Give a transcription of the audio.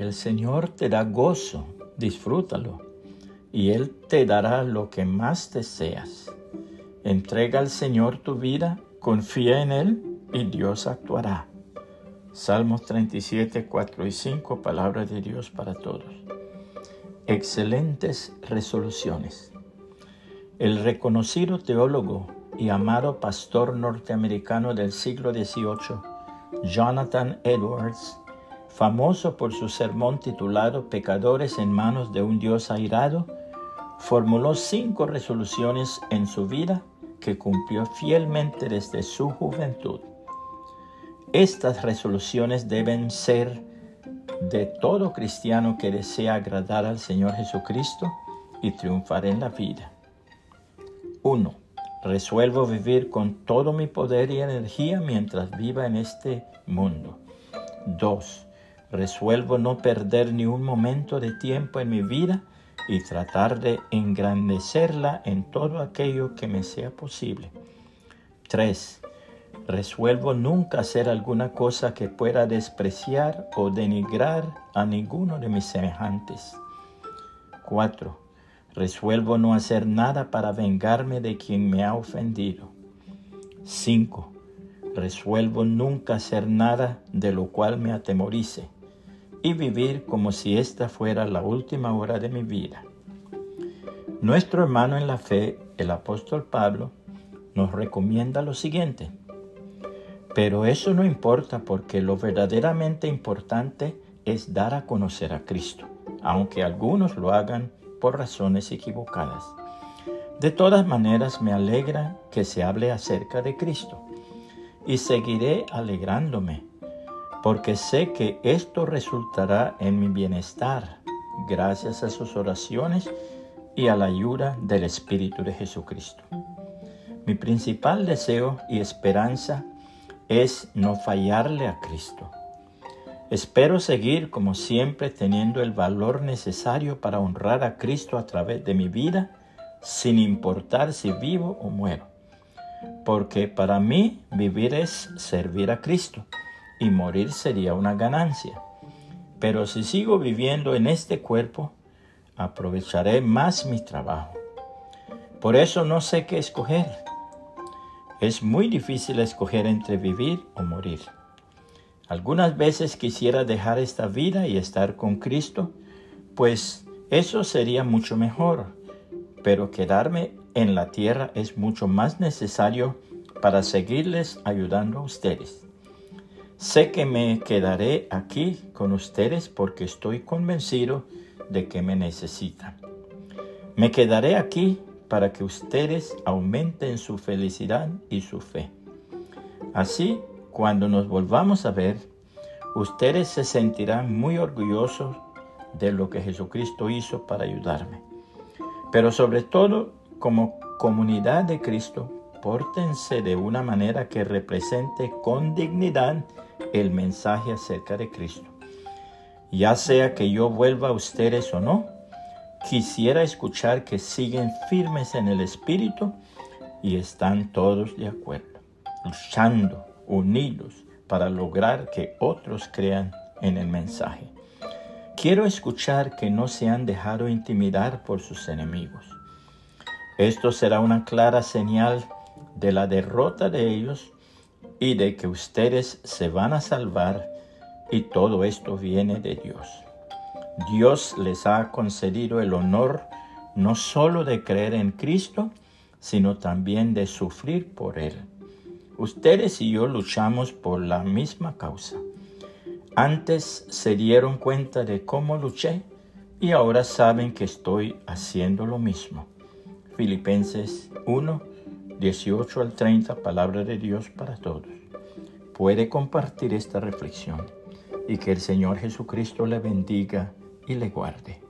El Señor te da gozo, disfrútalo, y Él te dará lo que más deseas. Entrega al Señor tu vida, confía en Él y Dios actuará. Salmos 37, 4 y 5, palabra de Dios para todos. Excelentes resoluciones. El reconocido teólogo y amado pastor norteamericano del siglo XVIII, Jonathan Edwards, famoso por su sermón titulado Pecadores en manos de un Dios airado, formuló cinco resoluciones en su vida que cumplió fielmente desde su juventud. Estas resoluciones deben ser de todo cristiano que desea agradar al Señor Jesucristo y triunfar en la vida. 1. Resuelvo vivir con todo mi poder y energía mientras viva en este mundo. 2. Resuelvo no perder ni un momento de tiempo en mi vida y tratar de engrandecerla en todo aquello que me sea posible. 3 resuelvo nunca hacer alguna cosa que pueda despreciar o denigrar a ninguno de mis semejantes. 4. Resuelvo no hacer nada para vengarme de quien me ha ofendido. 5. Resuelvo nunca hacer nada de lo cual me atemorice y vivir como si esta fuera la última hora de mi vida. Nuestro hermano en la fe, el apóstol Pablo, nos recomienda lo siguiente. Pero eso no importa porque lo verdaderamente importante es dar a conocer a Cristo, aunque algunos lo hagan por razones equivocadas. De todas maneras me alegra que se hable acerca de Cristo y seguiré alegrándome, porque sé que esto resultará en mi bienestar gracias a sus oraciones y a la ayuda del Espíritu de Jesucristo. Mi principal deseo y esperanza es no fallarle a Cristo. Espero seguir como siempre teniendo el valor necesario para honrar a Cristo a través de mi vida, sin importar si vivo o muero. Porque para mí vivir es servir a Cristo y morir sería una ganancia. Pero si sigo viviendo en este cuerpo, aprovecharé más mi trabajo. Por eso no sé qué escoger es muy difícil escoger entre vivir o morir. Algunas veces quisiera dejar esta vida y estar con Cristo, pues eso sería mucho mejor, pero quedarme en la tierra es mucho más necesario para seguirles ayudando a ustedes. Sé que me quedaré aquí con ustedes porque estoy convencido de que me necesitan. Me quedaré aquí para que ustedes aumenten su felicidad y su fe. Así, cuando nos volvamos a ver, ustedes se sentirán muy orgullosos de lo que Jesucristo hizo para ayudarme. Pero sobre todo, como comunidad de Cristo, pórtense de una manera que represente con dignidad el mensaje acerca de Cristo. Ya sea que yo vuelva a ustedes o no, quisiera escuchar que siguen firmes en el Espíritu y están todos de acuerdo, luchando, unidos, para lograr que otros crean en el mensaje. Quiero escuchar que no se han dejado intimidar por sus enemigos. Esto será una clara señal de la derrota de ellos y de que ustedes se van a salvar y todo esto viene de Dios. Dios les ha concedido el honor no solo de creer en Cristo, sino también de sufrir por Él. Ustedes y yo luchamos por la misma causa. Antes se dieron cuenta de cómo luché y ahora saben que estoy haciendo lo mismo. Filipenses 1, 18 al 30, palabra de Dios para todos. Puede compartir esta reflexión y que el Señor Jesucristo le bendiga y le guarde.